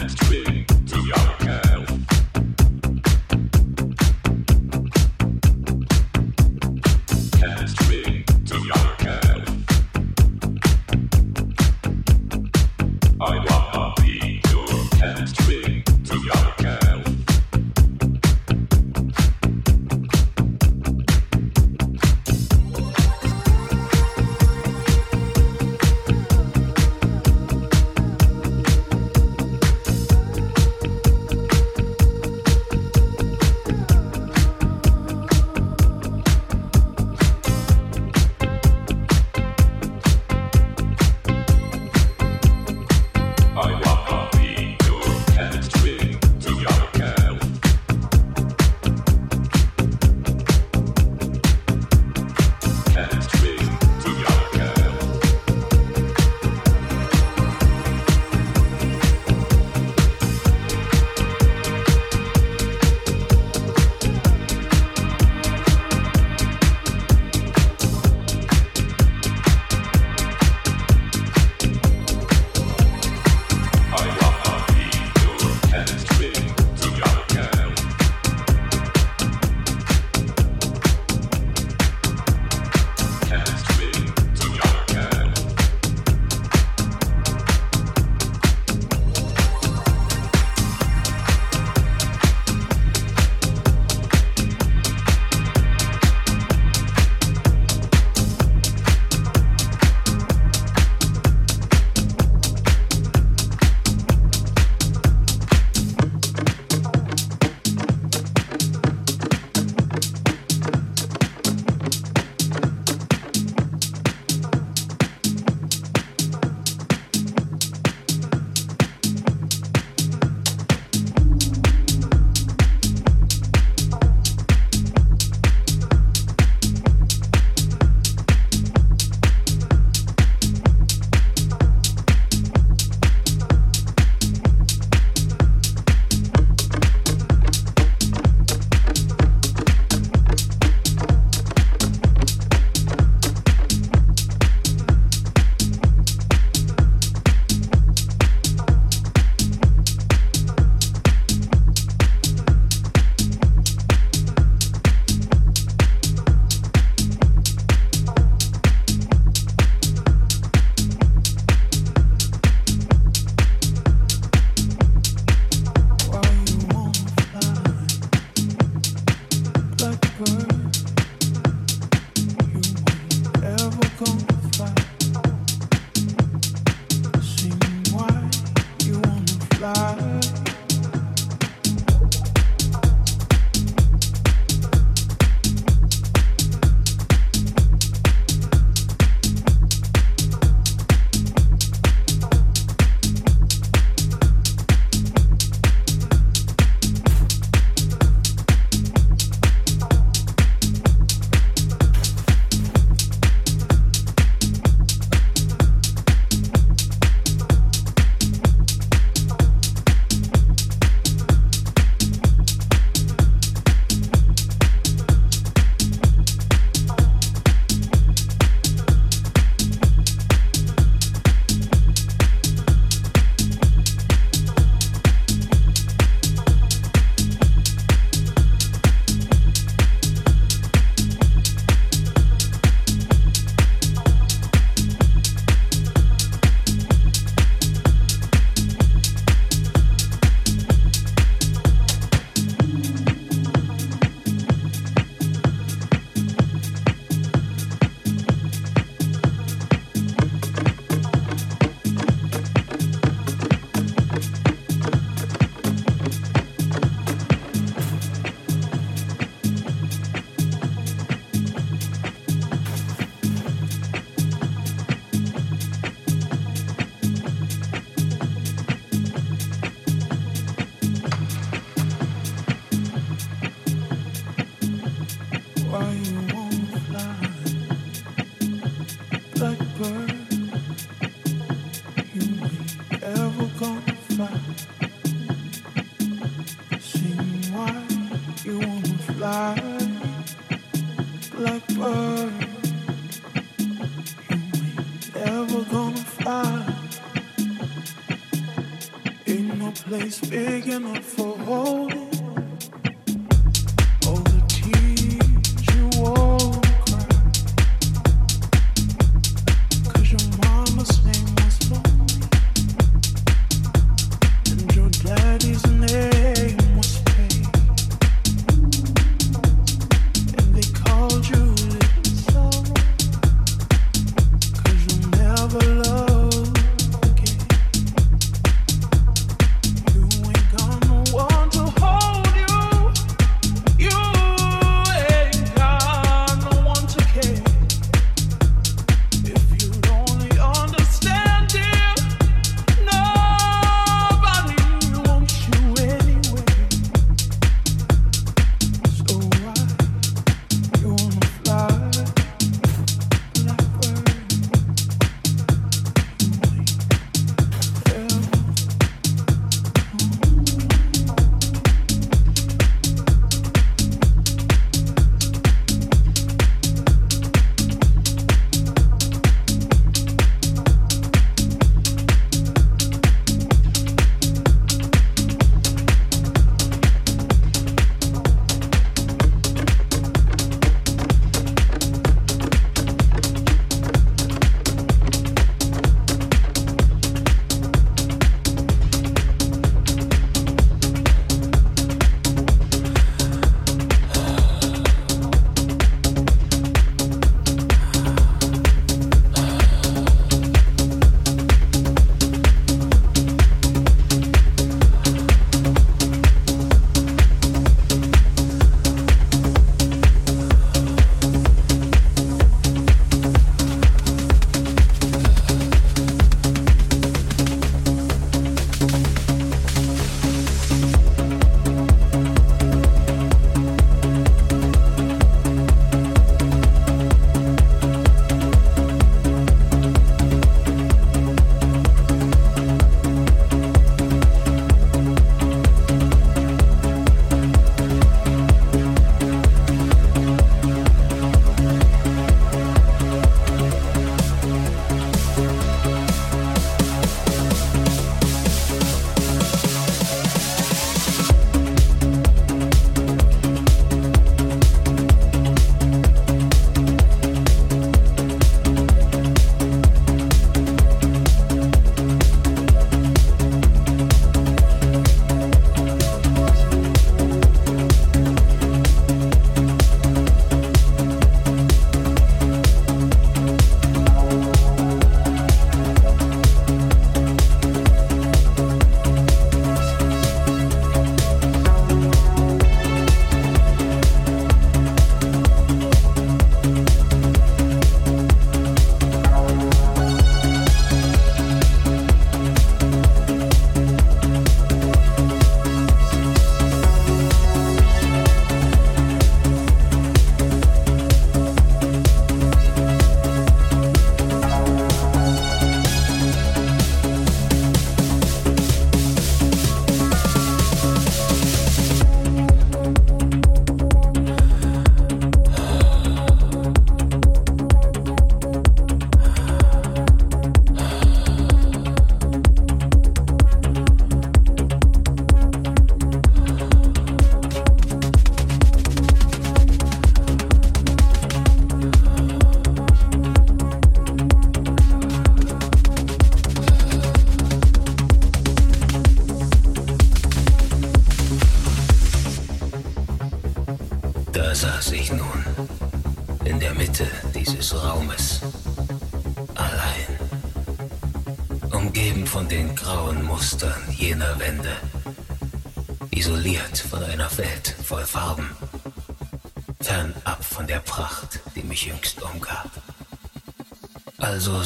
and twist.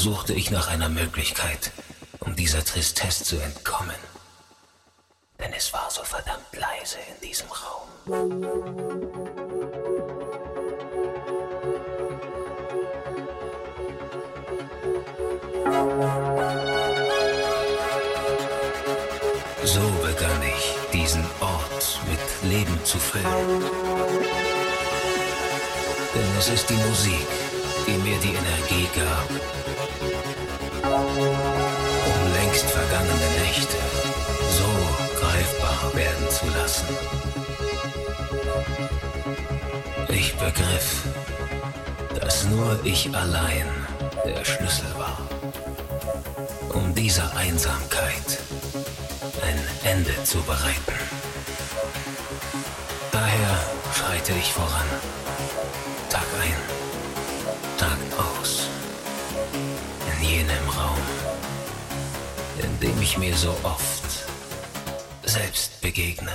Suchte ich nach einer Möglichkeit, um dieser Tristesse zu entkommen. Denn es war so verdammt leise in diesem Raum. So begann ich, diesen Ort mit Leben zu füllen. Es ist die Musik, die mir die Energie gab, um längst vergangene Nächte so greifbar werden zu lassen. Ich begriff, dass nur ich allein der Schlüssel war, um dieser Einsamkeit ein Ende zu bereiten. Daher schreite ich voran, ein, Tag aus, in jenem Raum, in dem ich mir so oft selbst begegne.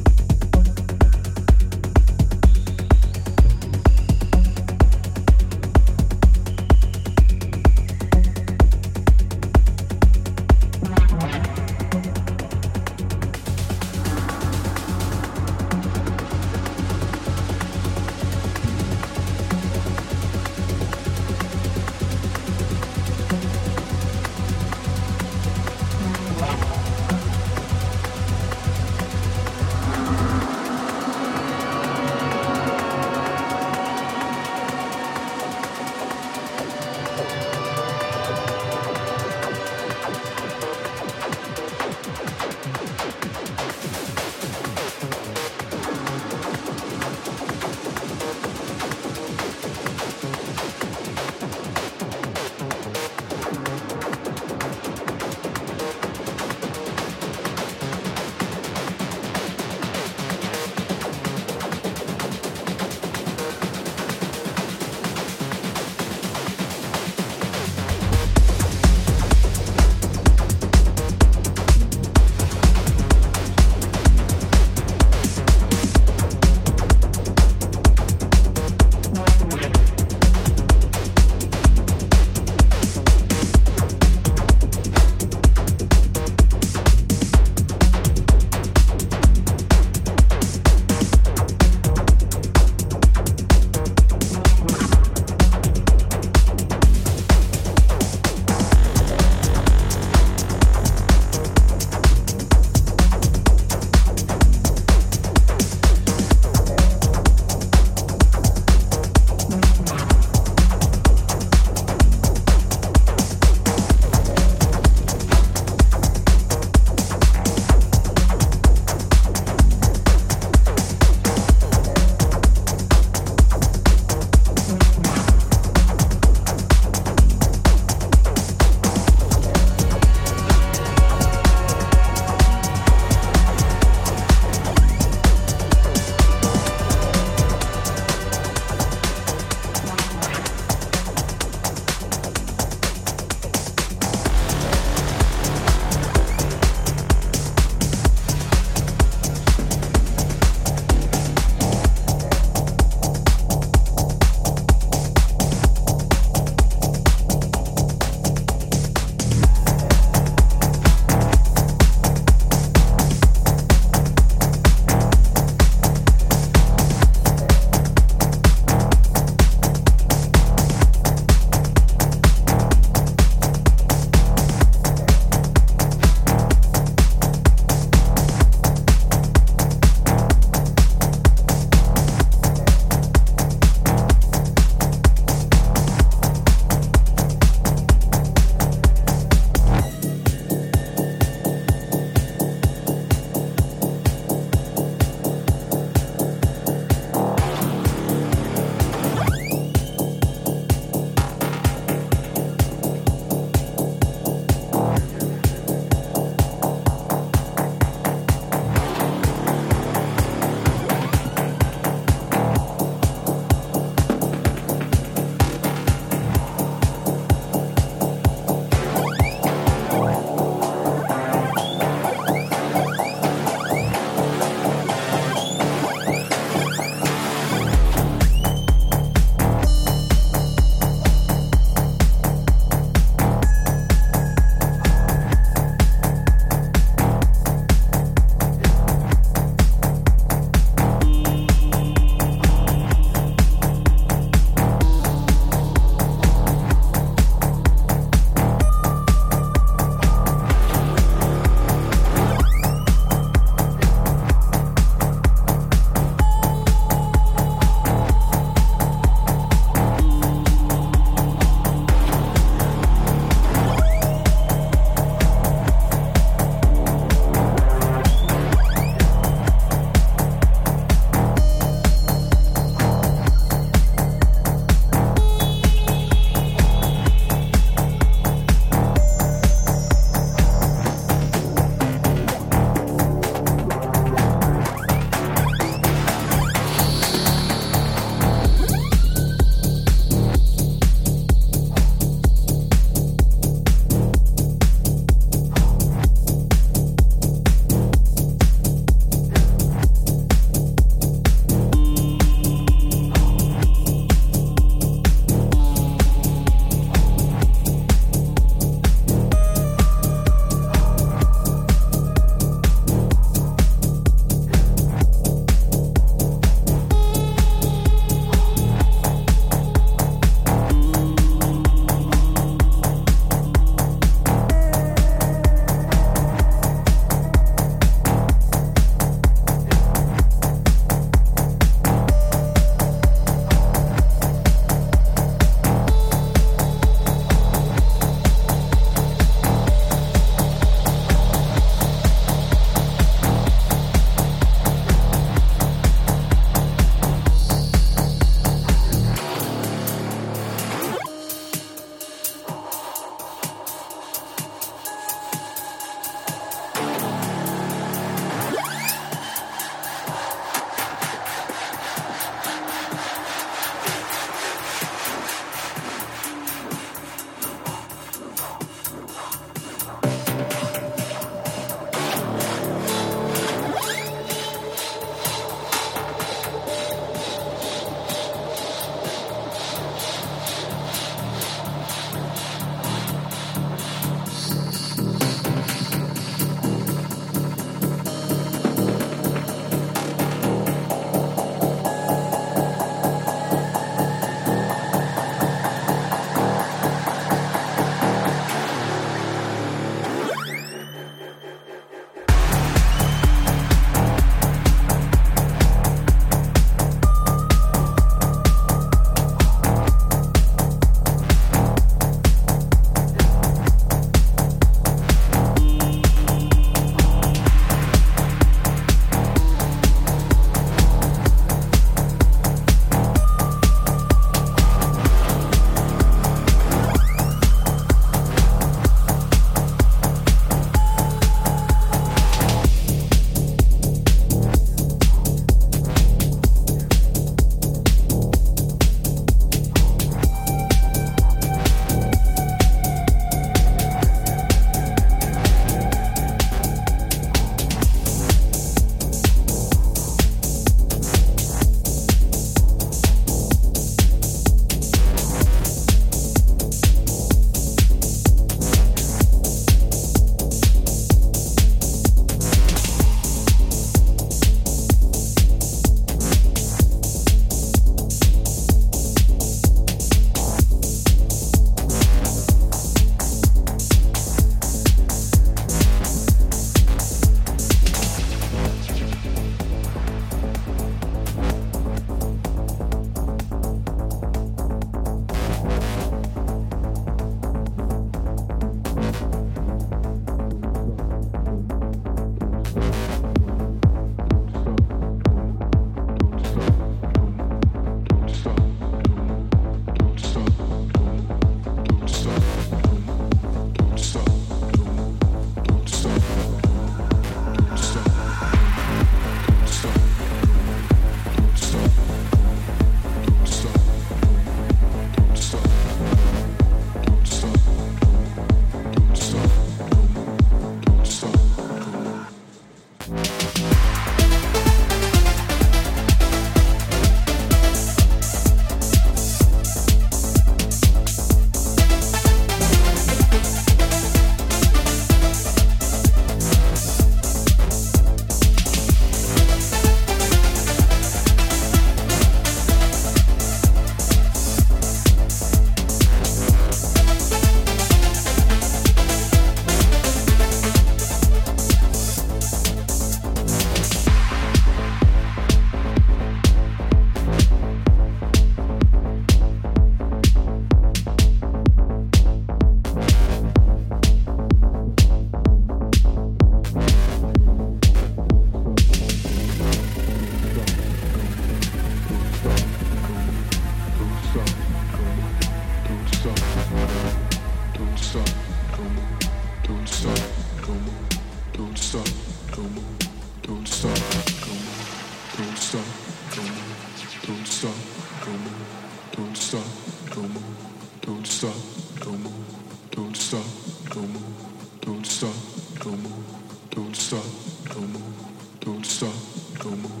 room.